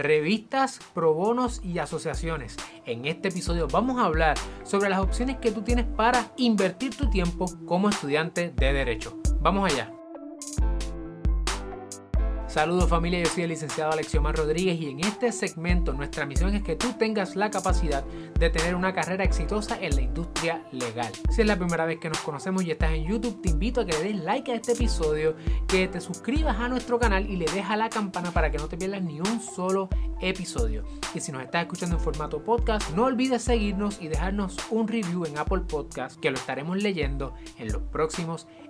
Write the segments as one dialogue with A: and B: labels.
A: revistas, pro bonos y asociaciones. En este episodio vamos a hablar sobre las opciones que tú tienes para invertir tu tiempo como estudiante de derecho. Vamos allá. Saludos familia, yo soy el licenciado Alexiomar Rodríguez y en este segmento nuestra misión es que tú tengas la capacidad de tener una carrera exitosa en la industria legal. Si es la primera vez que nos conocemos y estás en YouTube, te invito a que le des like a este episodio, que te suscribas a nuestro canal y le dejas la campana para que no te pierdas ni un solo episodio. Y si nos estás escuchando en formato podcast, no olvides seguirnos y dejarnos un review en Apple Podcast que lo estaremos leyendo en los próximos episodios.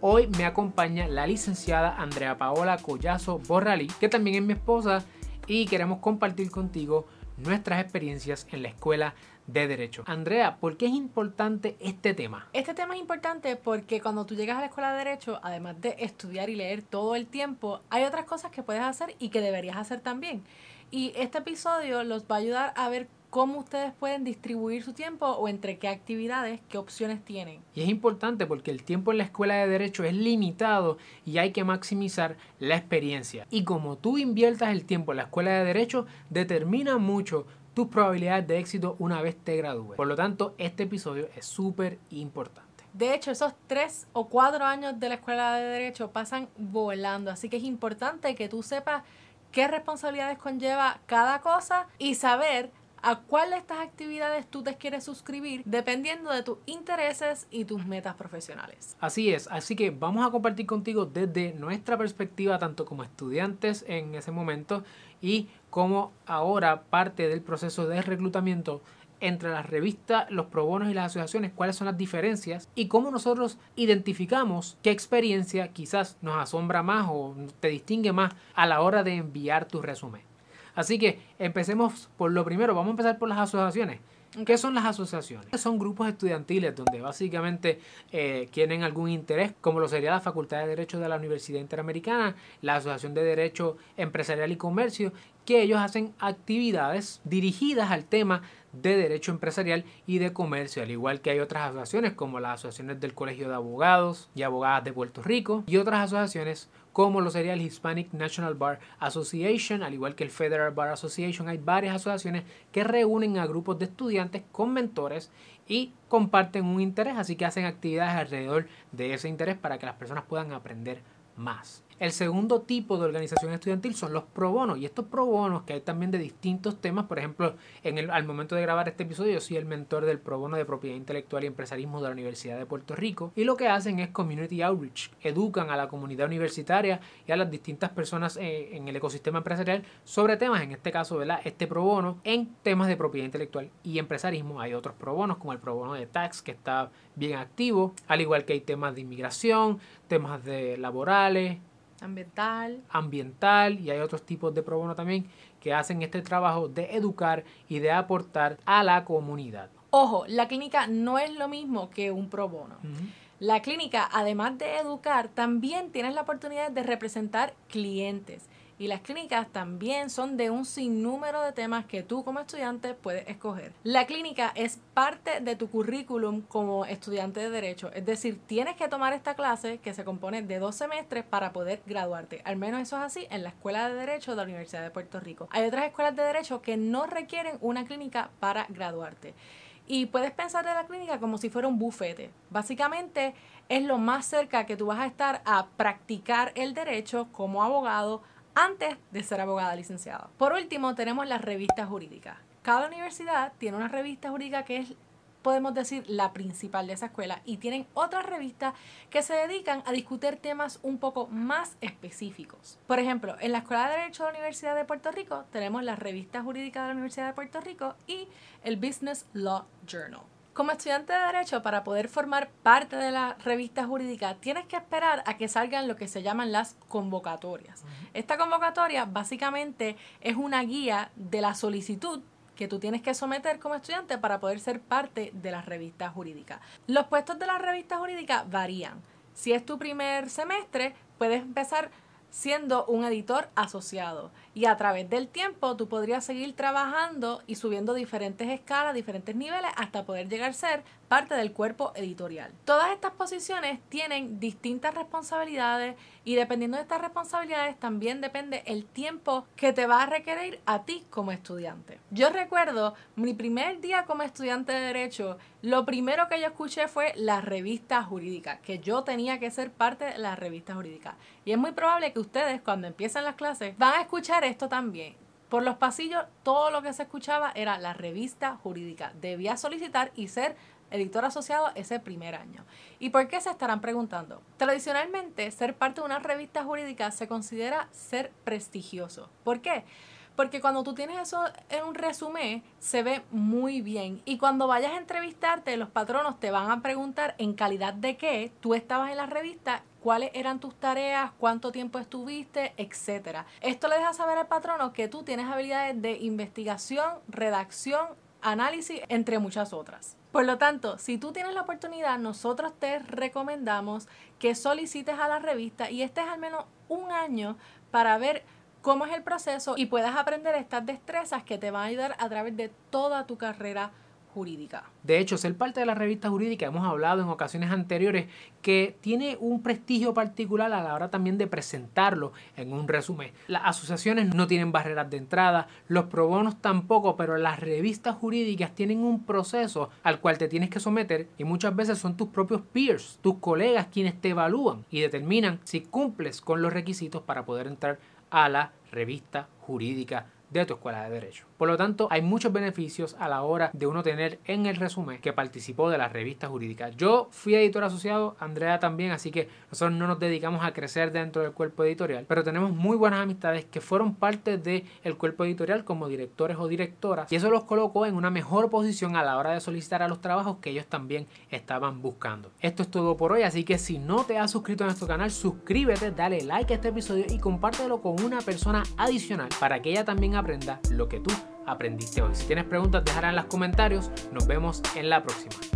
A: Hoy me acompaña la licenciada Andrea Paola Collazo Borralí, que también es mi esposa, y queremos compartir contigo nuestras experiencias en la escuela de derecho. Andrea, ¿por qué es importante este tema?
B: Este tema es importante porque cuando tú llegas a la escuela de derecho, además de estudiar y leer todo el tiempo, hay otras cosas que puedes hacer y que deberías hacer también. Y este episodio los va a ayudar a ver cómo ustedes pueden distribuir su tiempo o entre qué actividades, qué opciones tienen.
A: Y es importante porque el tiempo en la escuela de derecho es limitado y hay que maximizar la experiencia. Y como tú inviertas el tiempo en la escuela de derecho, determina mucho tus probabilidades de éxito una vez te gradúes. Por lo tanto, este episodio es súper importante.
B: De hecho, esos tres o cuatro años de la escuela de derecho pasan volando, así que es importante que tú sepas qué responsabilidades conlleva cada cosa y saber a cuál de estas actividades tú te quieres suscribir dependiendo de tus intereses y tus metas profesionales.
A: Así es, así que vamos a compartir contigo desde nuestra perspectiva, tanto como estudiantes en ese momento y como ahora parte del proceso de reclutamiento entre las revistas, los probonos y las asociaciones, cuáles son las diferencias y cómo nosotros identificamos qué experiencia quizás nos asombra más o te distingue más a la hora de enviar tu resumen. Así que empecemos por lo primero, vamos a empezar por las asociaciones. ¿Qué son las asociaciones? Son grupos estudiantiles donde básicamente eh, tienen algún interés, como lo sería la Facultad de Derecho de la Universidad Interamericana, la Asociación de Derecho Empresarial y Comercio, que ellos hacen actividades dirigidas al tema de derecho empresarial y de comercio, al igual que hay otras asociaciones como las asociaciones del Colegio de Abogados y Abogadas de Puerto Rico y otras asociaciones como lo sería el Hispanic National Bar Association, al igual que el Federal Bar Association. Hay varias asociaciones que reúnen a grupos de estudiantes con mentores y comparten un interés, así que hacen actividades alrededor de ese interés para que las personas puedan aprender más. El segundo tipo de organización estudiantil son los pro bonos. Y estos pro bonos que hay también de distintos temas, por ejemplo, en el, al momento de grabar este episodio, yo soy el mentor del pro bono de propiedad intelectual y empresarismo de la Universidad de Puerto Rico. Y lo que hacen es community outreach. Educan a la comunidad universitaria y a las distintas personas eh, en el ecosistema empresarial sobre temas, en este caso, ¿verdad? Este pro bono en temas de propiedad intelectual y empresarismo. Hay otros pro bonos como el pro bono de tax que está bien activo, al igual que hay temas de inmigración, temas de
B: ambiental.
A: Ambiental y hay otros tipos de pro bono también que hacen este trabajo de educar y de aportar a la comunidad.
B: Ojo, la clínica no es lo mismo que un pro bono. La clínica, además de educar, también tienes la oportunidad de representar clientes y las clínicas también son de un sinnúmero de temas que tú como estudiante puedes escoger. La clínica es parte de tu currículum como estudiante de derecho, es decir, tienes que tomar esta clase que se compone de dos semestres para poder graduarte. Al menos eso es así en la Escuela de Derecho de la Universidad de Puerto Rico. Hay otras escuelas de derecho que no requieren una clínica para graduarte. Y puedes pensar de la clínica como si fuera un bufete. Básicamente es lo más cerca que tú vas a estar a practicar el derecho como abogado antes de ser abogada licenciada. Por último, tenemos las revistas jurídicas. Cada universidad tiene una revista jurídica que es podemos decir la principal de esa escuela y tienen otras revistas que se dedican a discutir temas un poco más específicos. Por ejemplo, en la Escuela de Derecho de la Universidad de Puerto Rico tenemos la revista jurídica de la Universidad de Puerto Rico y el Business Law Journal. Como estudiante de Derecho, para poder formar parte de la revista jurídica, tienes que esperar a que salgan lo que se llaman las convocatorias. Esta convocatoria básicamente es una guía de la solicitud que tú tienes que someter como estudiante para poder ser parte de la revista jurídica. Los puestos de la revista jurídica varían. Si es tu primer semestre, puedes empezar siendo un editor asociado. y a través del tiempo tú podrías seguir trabajando y subiendo diferentes escalas, diferentes niveles hasta poder llegar a ser parte del cuerpo editorial. Todas estas posiciones tienen distintas responsabilidades y dependiendo de estas responsabilidades también depende el tiempo que te va a requerir a ti como estudiante. Yo recuerdo mi primer día como estudiante de derecho, lo primero que yo escuché fue la revista jurídica, que yo tenía que ser parte de la revista jurídica. Y es muy probable que ustedes cuando empiezan las clases van a escuchar esto también. Por los pasillos todo lo que se escuchaba era la revista jurídica. Debía solicitar y ser editor asociado ese primer año. ¿Y por qué se estarán preguntando? Tradicionalmente, ser parte de una revista jurídica se considera ser prestigioso. ¿Por qué? Porque cuando tú tienes eso en un resumen, se ve muy bien. Y cuando vayas a entrevistarte, los patronos te van a preguntar en calidad de qué tú estabas en la revista, cuáles eran tus tareas, cuánto tiempo estuviste, etc. Esto le deja saber al patrono que tú tienes habilidades de investigación, redacción, análisis, entre muchas otras. Por lo tanto, si tú tienes la oportunidad, nosotros te recomendamos que solicites a la revista y estés al menos un año para ver cómo es el proceso y puedas aprender estas destrezas que te van a ayudar a través de toda tu carrera
A: De hecho, ser parte de la revista jurídica, hemos hablado en ocasiones anteriores, que tiene un prestigio particular a la hora también de presentarlo en un resumen. Las asociaciones no tienen barreras de entrada, los pro bonos tampoco, pero las revistas jurídicas tienen un proceso al cual te tienes que someter y muchas veces son tus propios peers, tus colegas quienes te evalúan y determinan si cumples con los requisitos para poder entrar a la revista jurídica de tu escuela de derecho. Por lo tanto, hay muchos beneficios a la hora de uno tener en el resumen que participó de la revista jurídica. Yo fui editor asociado, Andrea también, así que nosotros no nos dedicamos a crecer dentro del cuerpo editorial, pero tenemos muy buenas amistades que fueron parte del el cuerpo editorial como directores o directoras y eso los colocó en una mejor posición a la hora de solicitar a los trabajos que ellos también estaban buscando. Esto es todo por hoy, así que si no te has suscrito a nuestro canal, suscríbete, dale like a este episodio y compártelo con una persona adicional para que ella también aprenda lo que tú aprendiste hoy. Si tienes preguntas, déjala en los comentarios. Nos vemos en la próxima.